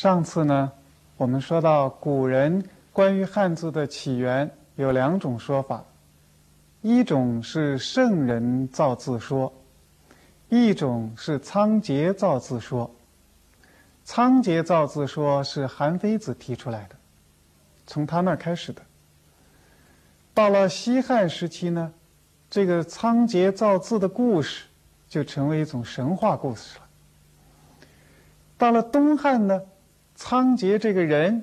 上次呢，我们说到古人关于汉字的起源有两种说法，一种是圣人造字说，一种是仓颉造字说。仓颉造字说是韩非子提出来的，从他那儿开始的。到了西汉时期呢，这个仓颉造字的故事就成为一种神话故事了。到了东汉呢，仓颉这个人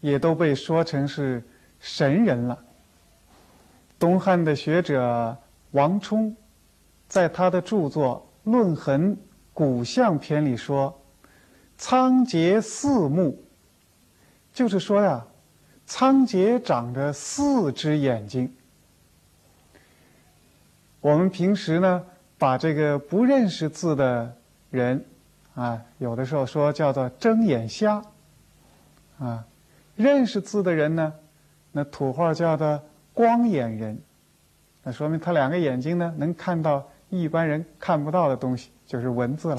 也都被说成是神人了。东汉的学者王充在他的著作《论衡·古相篇》里说。仓颉四目，就是说呀，仓颉长着四只眼睛。我们平时呢，把这个不认识字的人，啊，有的时候说叫做睁眼瞎，啊，认识字的人呢，那土话叫做光眼人，那说明他两个眼睛呢，能看到一般人看不到的东西，就是文字了。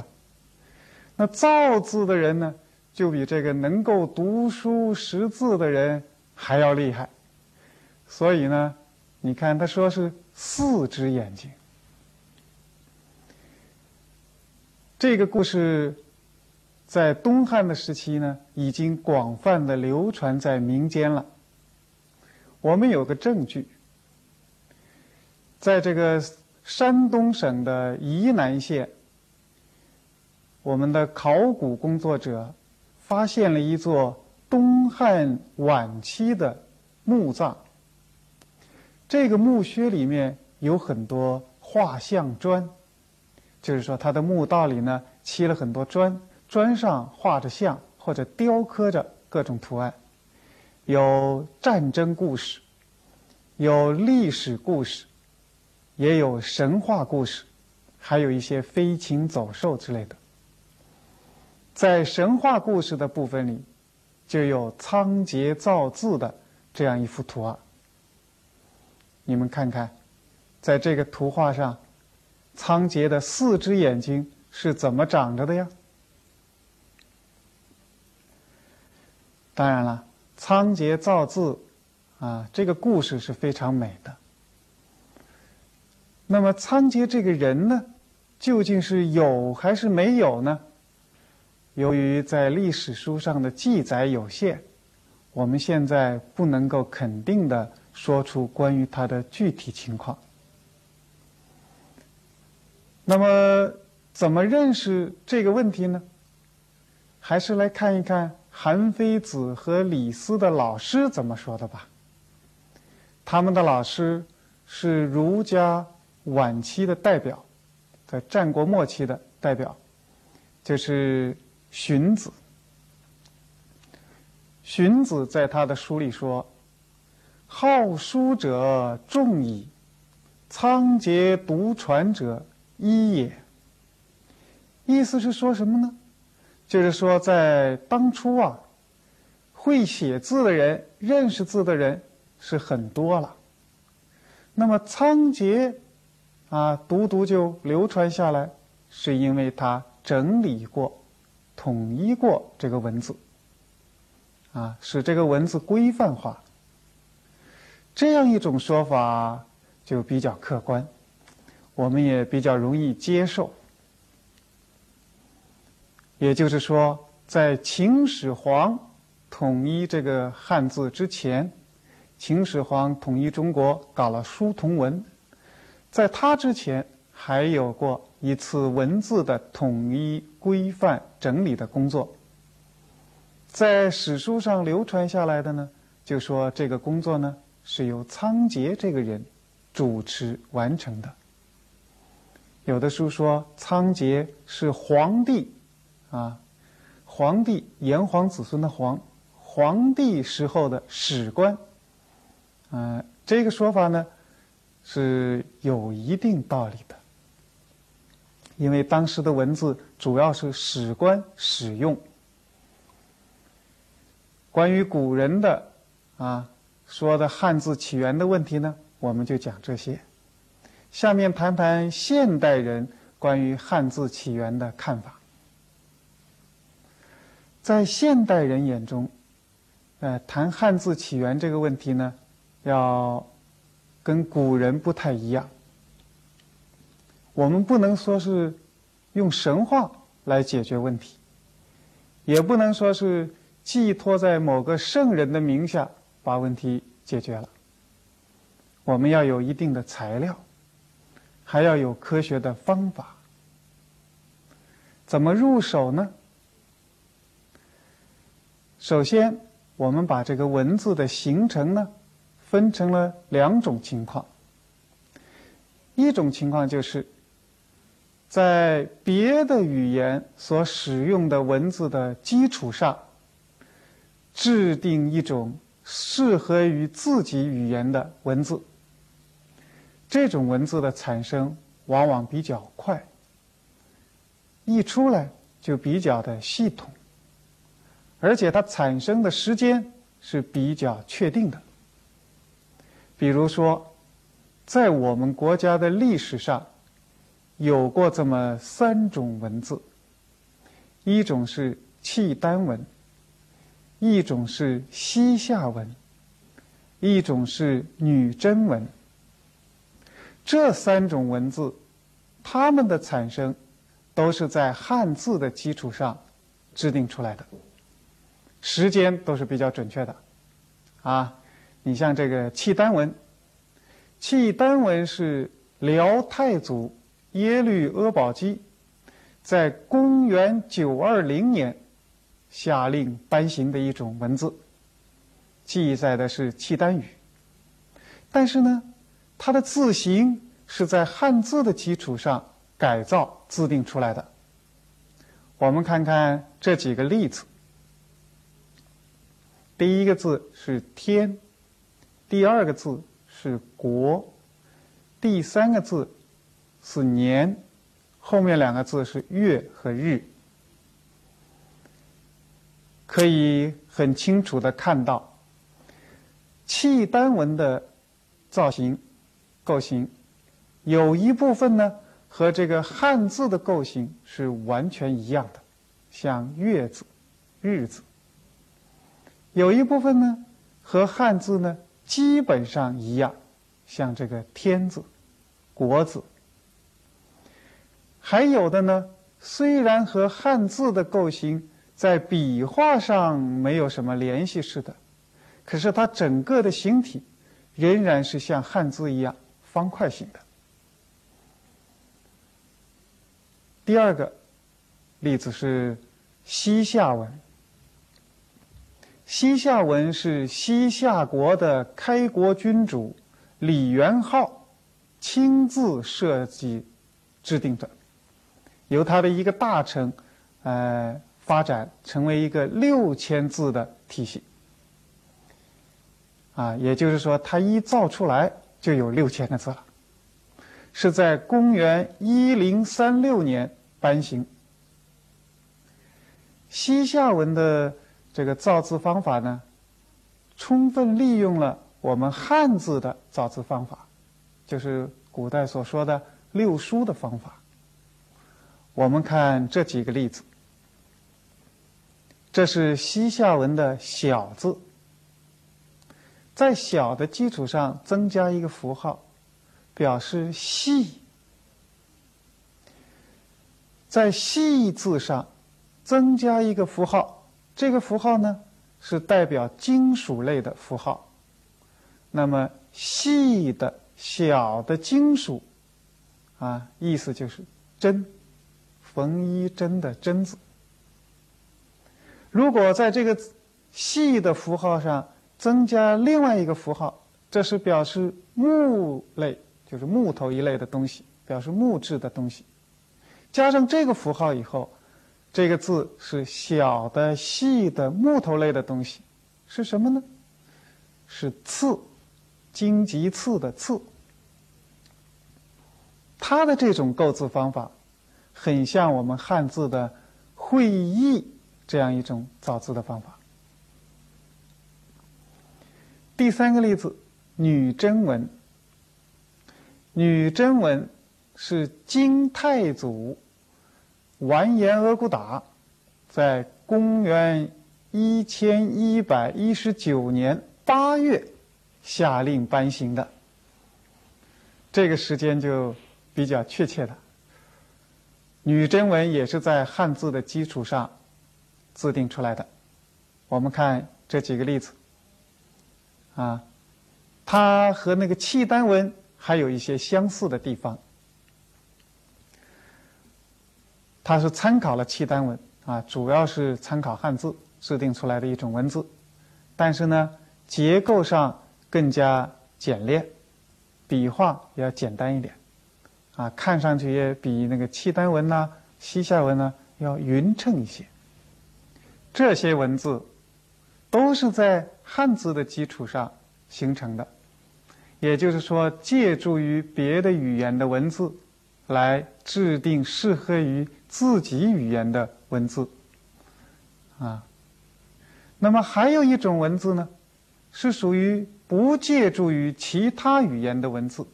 那造字的人呢，就比这个能够读书识字的人还要厉害。所以呢，你看他说是四只眼睛。这个故事在东汉的时期呢，已经广泛的流传在民间了。我们有个证据，在这个山东省的沂南县。我们的考古工作者发现了一座东汉晚期的墓葬。这个墓穴里面有很多画像砖，就是说它的墓道里呢砌了很多砖，砖上画着像或者雕刻着各种图案，有战争故事，有历史故事，也有神话故事，还有一些飞禽走兽之类的。在神话故事的部分里，就有仓颉造字的这样一幅图案。你们看看，在这个图画上，仓颉的四只眼睛是怎么长着的呀？当然了，仓颉造字啊，这个故事是非常美的。那么，仓颉这个人呢，究竟是有还是没有呢？由于在历史书上的记载有限，我们现在不能够肯定的说出关于他的具体情况。那么，怎么认识这个问题呢？还是来看一看韩非子和李斯的老师怎么说的吧。他们的老师是儒家晚期的代表，在战国末期的代表，就是。荀子，荀子在他的书里说：“好书者众矣，仓颉独传者一也。”意思是说什么呢？就是说，在当初啊，会写字的人、认识字的人是很多了。那么仓颉啊，独独就流传下来，是因为他整理过。统一过这个文字，啊，使这个文字规范化。这样一种说法就比较客观，我们也比较容易接受。也就是说，在秦始皇统一这个汉字之前，秦始皇统一中国搞了书同文，在他之前还有过。一次文字的统一、规范、整理的工作，在史书上流传下来的呢，就说这个工作呢是由仓颉这个人主持完成的。有的书说仓颉是皇帝，啊，皇帝炎黄子孙的皇，皇帝时候的史官，嗯，这个说法呢是有一定道理的。因为当时的文字主要是史官使用。关于古人的啊说的汉字起源的问题呢，我们就讲这些。下面谈谈现代人关于汉字起源的看法。在现代人眼中，呃，谈汉字起源这个问题呢，要跟古人不太一样。我们不能说是用神话来解决问题，也不能说是寄托在某个圣人的名下把问题解决了。我们要有一定的材料，还要有科学的方法。怎么入手呢？首先，我们把这个文字的形成呢，分成了两种情况。一种情况就是。在别的语言所使用的文字的基础上，制定一种适合于自己语言的文字。这种文字的产生往往比较快，一出来就比较的系统，而且它产生的时间是比较确定的。比如说，在我们国家的历史上。有过这么三种文字，一种是契丹文，一种是西夏文，一种是女真文。这三种文字，它们的产生都是在汉字的基础上制定出来的，时间都是比较准确的。啊，你像这个契丹文，契丹文是辽太祖。耶律阿保机在公元九二零年下令颁行的一种文字，记载的是契丹语。但是呢，它的字形是在汉字的基础上改造制定出来的。我们看看这几个例子。第一个字是“天”，第二个字是“国”，第三个字。是年，后面两个字是月和日，可以很清楚的看到，契丹文的造型构型，有一部分呢和这个汉字的构型是完全一样的，像月字、日字；有一部分呢和汉字呢基本上一样，像这个天字、国字。还有的呢，虽然和汉字的构型在笔画上没有什么联系似的，可是它整个的形体仍然是像汉字一样方块形的。第二个例子是西夏文。西夏文是西夏国的开国君主李元昊亲自设计制定的。由他的一个大臣，呃，发展成为一个六千字的体系，啊，也就是说，他一造出来就有六千个字了，是在公元一零三六年颁行。西夏文的这个造字方法呢，充分利用了我们汉字的造字方法，就是古代所说的六书的方法。我们看这几个例子。这是西夏文的小字，在小的基础上增加一个符号，表示细；在细字上增加一个符号，这个符号呢是代表金属类的符号。那么细的小的金属，啊，意思就是针。缝衣针的“针”字，如果在这个细的符号上增加另外一个符号，这是表示木类，就是木头一类的东西，表示木质的东西。加上这个符号以后，这个字是小的、细的木头类的东西，是什么呢？是刺，荆棘刺的刺。它的这种构字方法。很像我们汉字的“会意”这样一种造字的方法。第三个例子，女真文。女真文是金太祖完颜阿骨打在公元一千一百一十九年八月下令颁行的。这个时间就比较确切了。女真文也是在汉字的基础上制定出来的。我们看这几个例子，啊，它和那个契丹文还有一些相似的地方。它是参考了契丹文啊，主要是参考汉字制定出来的一种文字，但是呢，结构上更加简练。笔画要简单一点，啊，看上去也比那个契丹文呐、西夏文呢要匀称一些。这些文字都是在汉字的基础上形成的，也就是说，借助于别的语言的文字来制定适合于自己语言的文字，啊。那么还有一种文字呢，是属于。不借助于其他语言的文字，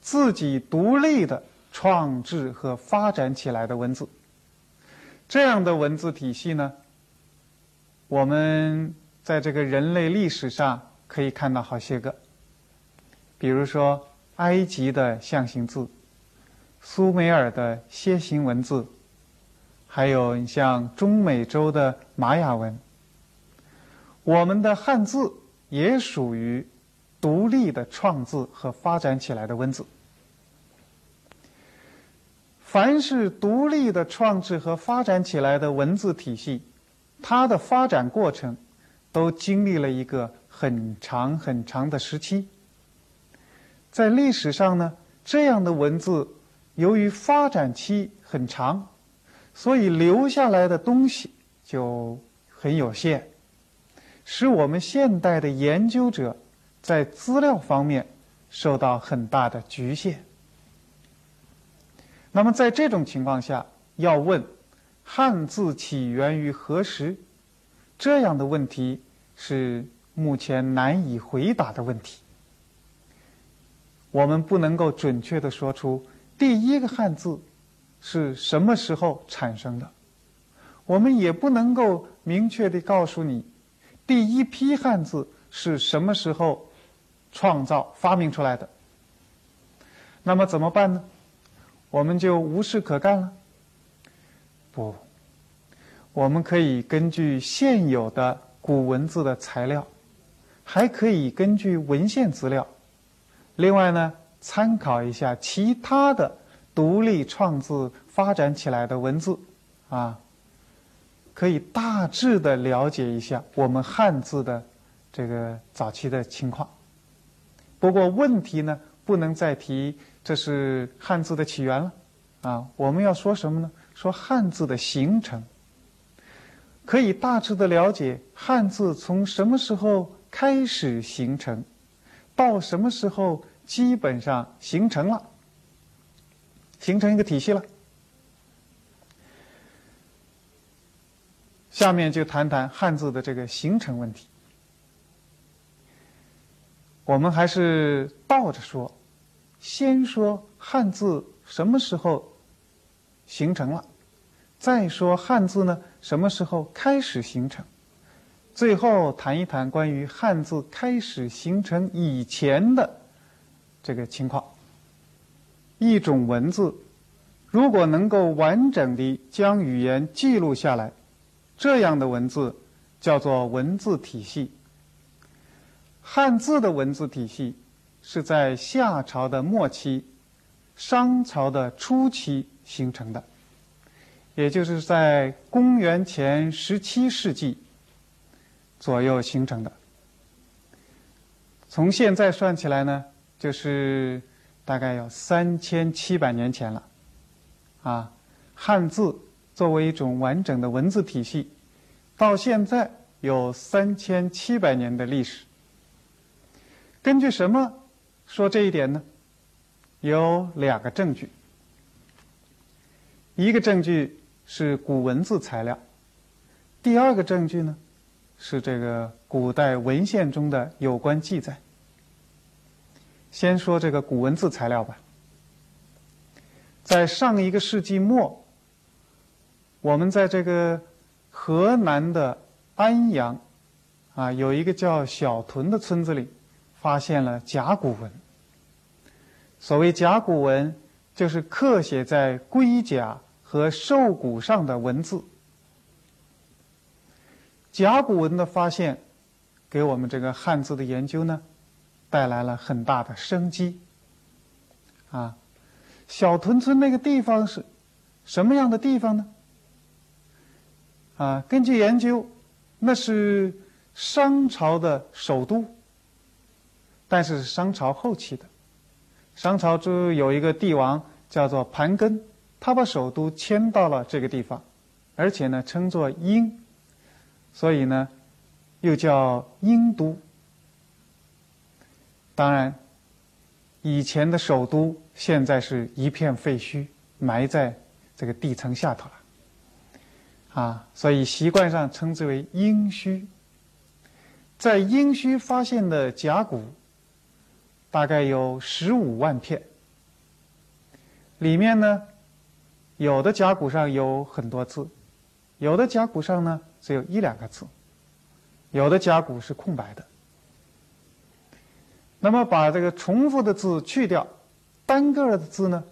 自己独立的创制和发展起来的文字，这样的文字体系呢，我们在这个人类历史上可以看到好些个，比如说埃及的象形字，苏美尔的楔形文字，还有你像中美洲的玛雅文，我们的汉字。也属于独立的创字和发展起来的文字。凡是独立的创制和发展起来的文字体系，它的发展过程都经历了一个很长很长的时期。在历史上呢，这样的文字由于发展期很长，所以留下来的东西就很有限。使我们现代的研究者在资料方面受到很大的局限。那么，在这种情况下，要问汉字起源于何时，这样的问题是目前难以回答的问题。我们不能够准确的说出第一个汉字是什么时候产生的，我们也不能够明确的告诉你。第一批汉字是什么时候创造发明出来的？那么怎么办呢？我们就无事可干了？不，我们可以根据现有的古文字的材料，还可以根据文献资料，另外呢，参考一下其他的独立创字发展起来的文字，啊。可以大致的了解一下我们汉字的这个早期的情况。不过问题呢，不能再提这是汉字的起源了，啊，我们要说什么呢？说汉字的形成。可以大致的了解汉字从什么时候开始形成，到什么时候基本上形成了，形成一个体系了。下面就谈谈汉字的这个形成问题。我们还是倒着说，先说汉字什么时候形成了，再说汉字呢什么时候开始形成，最后谈一谈关于汉字开始形成以前的这个情况。一种文字如果能够完整的将语言记录下来。这样的文字叫做文字体系。汉字的文字体系是在夏朝的末期、商朝的初期形成的，也就是在公元前十七世纪左右形成的。从现在算起来呢，就是大概有三千七百年前了。啊，汉字。作为一种完整的文字体系，到现在有三千七百年的历史。根据什么说这一点呢？有两个证据。一个证据是古文字材料，第二个证据呢是这个古代文献中的有关记载。先说这个古文字材料吧，在上一个世纪末。我们在这个河南的安阳，啊，有一个叫小屯的村子里，发现了甲骨文。所谓甲骨文，就是刻写在龟甲和兽骨上的文字。甲骨文的发现，给我们这个汉字的研究呢，带来了很大的生机。啊，小屯村那个地方是什么样的地方呢？啊，根据研究，那是商朝的首都，但是商朝后期的。商朝就有一个帝王叫做盘庚，他把首都迁到了这个地方，而且呢称作殷，所以呢又叫殷都。当然，以前的首都现在是一片废墟，埋在这个地层下头了，啊，所以习惯上称之为殷墟。在殷墟发现的甲骨。大概有十五万片，里面呢，有的甲骨上有很多字，有的甲骨上呢只有一两个字，有的甲骨是空白的。那么把这个重复的字去掉，单个的字呢，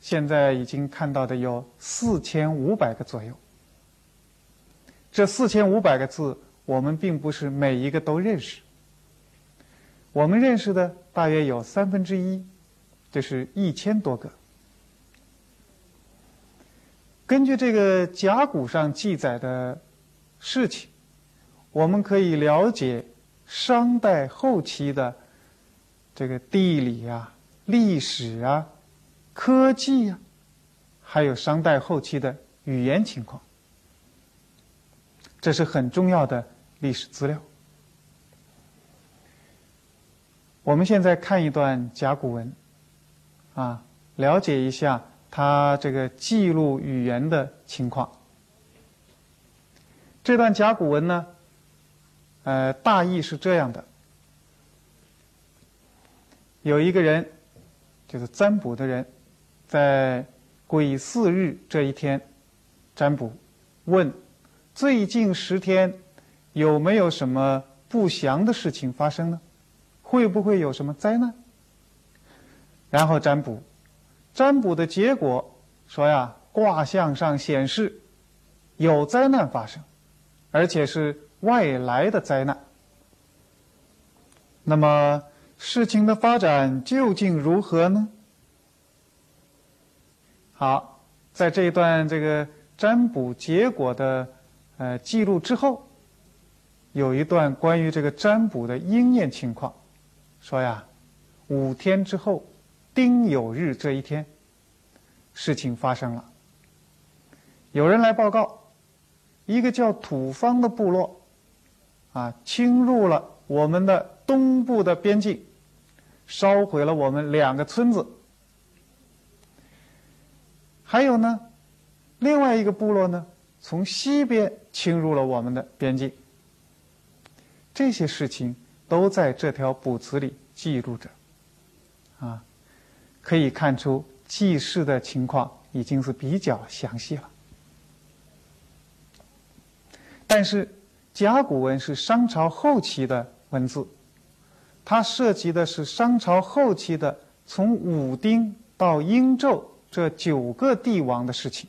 现在已经看到的有四千五百个左右。这四千五百个字，我们并不是每一个都认识。我们认识的大约有三分之一，这是一千多个。根据这个甲骨上记载的事情，我们可以了解商代后期的这个地理啊、历史啊、科技啊，还有商代后期的语言情况，这是很重要的历史资料。我们现在看一段甲骨文，啊，了解一下它这个记录语言的情况。这段甲骨文呢，呃，大意是这样的：有一个人，就是占卜的人，在癸巳日这一天占卜，问最近十天有没有什么不祥的事情发生呢？会不会有什么灾难？然后占卜，占卜的结果说呀，卦象上显示有灾难发生，而且是外来的灾难。那么事情的发展究竟如何呢？好，在这一段这个占卜结果的呃记录之后，有一段关于这个占卜的应验情况。说呀，五天之后，丁酉日这一天，事情发生了。有人来报告，一个叫土方的部落，啊，侵入了我们的东部的边境，烧毁了我们两个村子。还有呢，另外一个部落呢，从西边侵入了我们的边境。这些事情。都在这条卜辞里记录着，啊，可以看出记事的情况已经是比较详细了。但是甲骨文是商朝后期的文字，它涉及的是商朝后期的从武丁到殷纣这九个帝王的事情。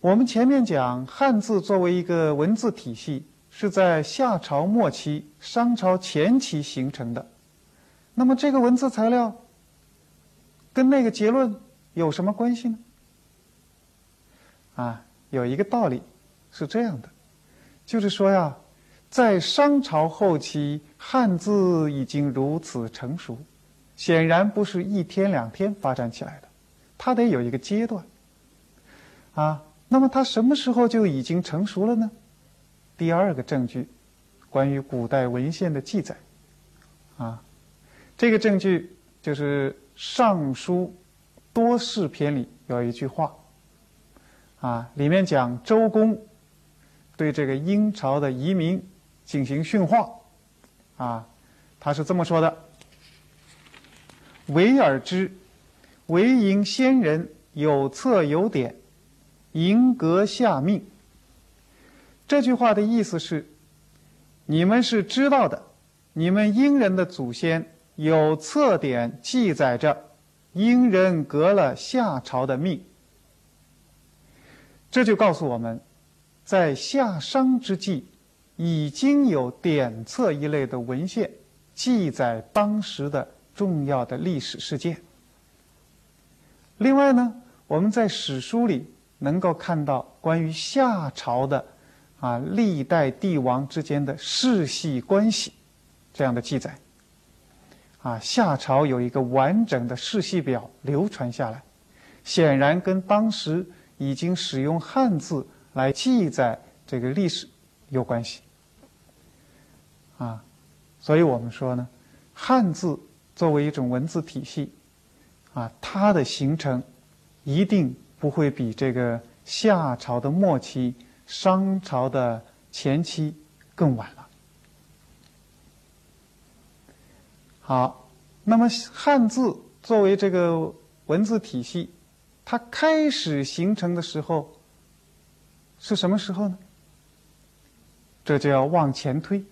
我们前面讲汉字作为一个文字体系。是在夏朝末期、商朝前期形成的。那么，这个文字材料跟那个结论有什么关系呢？啊，有一个道理是这样的，就是说呀，在商朝后期，汉字已经如此成熟，显然不是一天两天发展起来的，它得有一个阶段。啊，那么它什么时候就已经成熟了呢？第二个证据，关于古代文献的记载，啊，这个证据就是《尚书多士篇》里有一句话，啊，里面讲周公对这个殷朝的移民进行训话，啊，他是这么说的：“唯尔之，唯迎先人有策有典，迎阁下命。这句话的意思是：你们是知道的，你们殷人的祖先有册典记载着，殷人革了夏朝的命。这就告诉我们，在夏商之际，已经有典册一类的文献记载当时的重要的历史事件。另外呢，我们在史书里能够看到关于夏朝的啊历代帝王之间的世系关系这样的记载。啊，夏朝有一个完整的世系表流传下来，显然跟当时。已经使用汉字来记载这个历史有关系啊，所以我们说呢，汉字作为一种文字体系啊，它的形成一定不会比这个夏朝的末期、商朝的前期更晚了。好，那么汉字作为这个文字体系。它开始形成的时候是什么时候呢？这就要往前推，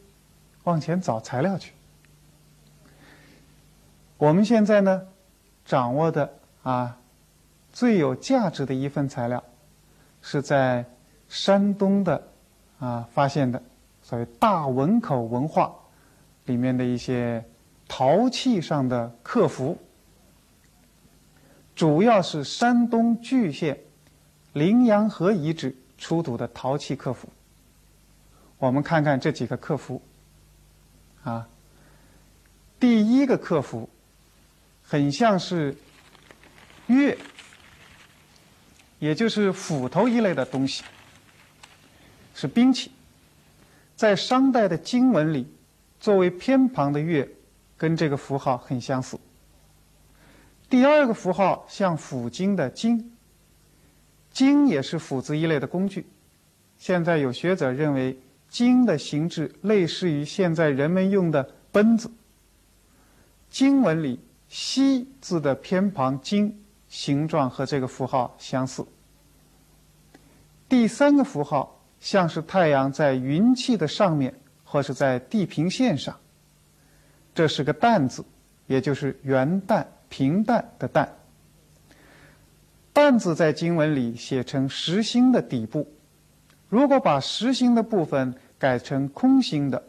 往前找材料去。我们现在呢，掌握的啊最有价值的一份材料，是在山东的啊发现的所谓大汶口文化里面的一些陶器上的刻符。主要是山东莒县羚羊河遗址出土的陶器刻符。我们看看这几个刻符，啊，第一个刻符很像是钺，也就是斧头一类的东西，是兵器。在商代的经文里，作为偏旁的钺，跟这个符号很相似。第二个符号像斧斤的斤，斤也是斧子一类的工具。现在有学者认为，斤的形制类似于现在人们用的奔子。经文里“西”字的偏旁“经”形状和这个符号相似。第三个符号像是太阳在云气的上面，或是在地平线上。这是个“旦”字，也就是元旦。平淡的“淡”，“淡”字在经文里写成实心的底部。如果把实心的部分改成空心的，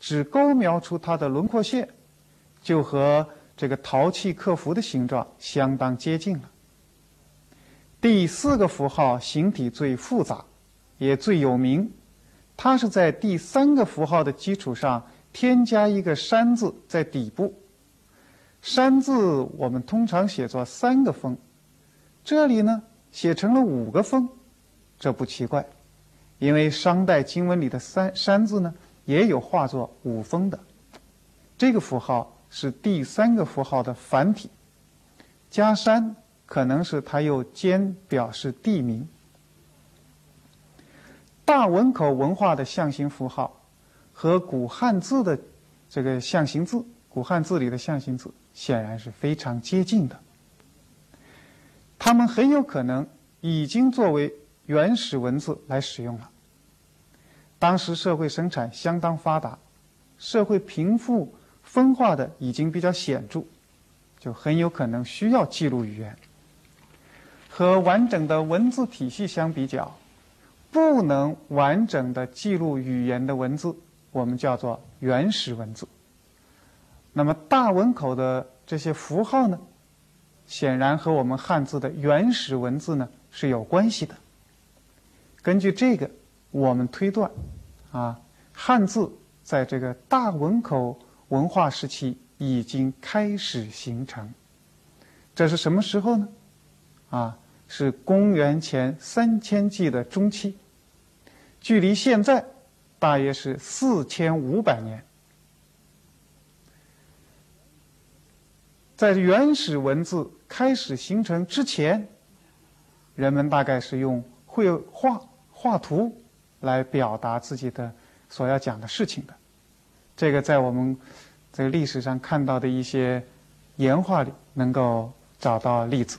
只勾描出它的轮廓线，就和这个陶器刻符的形状相当接近了。第四个符号形体最复杂，也最有名。它是在第三个符号的基础上添加一个“山”字在底部。山字我们通常写作三个峰，这里呢写成了五个峰，这不奇怪，因为商代经文里的三山字呢也有画作五峰的。这个符号是第三个符号的繁体，加山可能是它又兼表示地名。大汶口文化的象形符号和古汉字的这个象形字，古汉字里的象形字。显然是非常接近的，他们很有可能已经作为原始文字来使用了。当时社会生产相当发达，社会贫富分化的已经比较显著，就很有可能需要记录语言。和完整的文字体系相比较，不能完整的记录语言的文字，我们叫做原始文字。那么大汶口的这些符号呢，显然和我们汉字的原始文字呢是有关系的。根据这个，我们推断，啊，汉字在这个大汶口文化时期已经开始形成。这是什么时候呢？啊，是公元前三千纪的中期，距离现在大约是四千五百年。在原始文字开始形成之前，人们大概是用绘画、画图来表达自己的所要讲的事情的。这个在我们这个历史上看到的一些岩画里能够找到例子。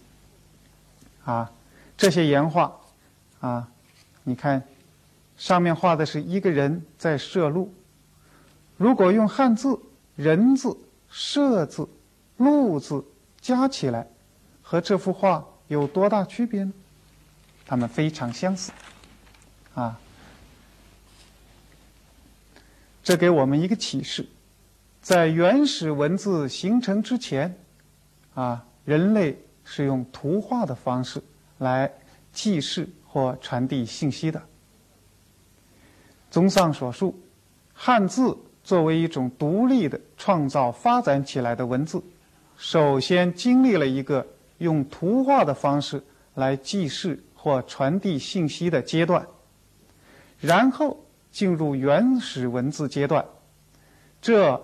啊，这些岩画啊，你看，上面画的是一个人在摄鹿。如果用汉字“人”字、“摄”字、“鹿”字加起来，和这幅画有多大区别呢？它们非常相似，啊。这给我们一个启示：在原始文字形成之前，啊，人类是用图画的方式来记事或传递信息的。综上所述，汉字作为一种独立的创造发展起来的文字，首先经历了一个用图画的方式来记事或传递信息的阶段，然后。进入原始文字阶段，这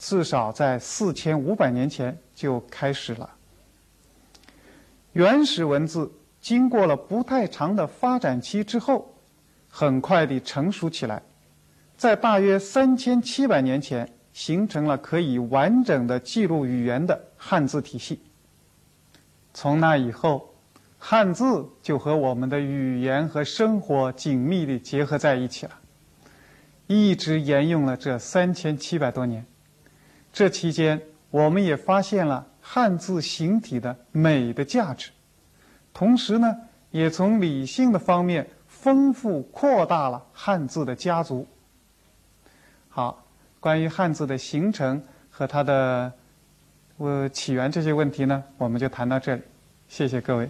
至少在四千五百年前就开始了。原始文字经过了不太长的发展期之后，很快地成熟起来，在大约三千七百年前形成了可以完整的记录语言的汉字体系。从那以后，汉字就和我们的语言和生活紧密地结合在一起了。一直沿用了这三千七百多年，这期间我们也发现了汉字形体的美的价值，同时呢，也从理性的方面丰富扩大了汉字的家族。好，关于汉字的形成和它的呃起源这些问题呢，我们就谈到这里，谢谢各位。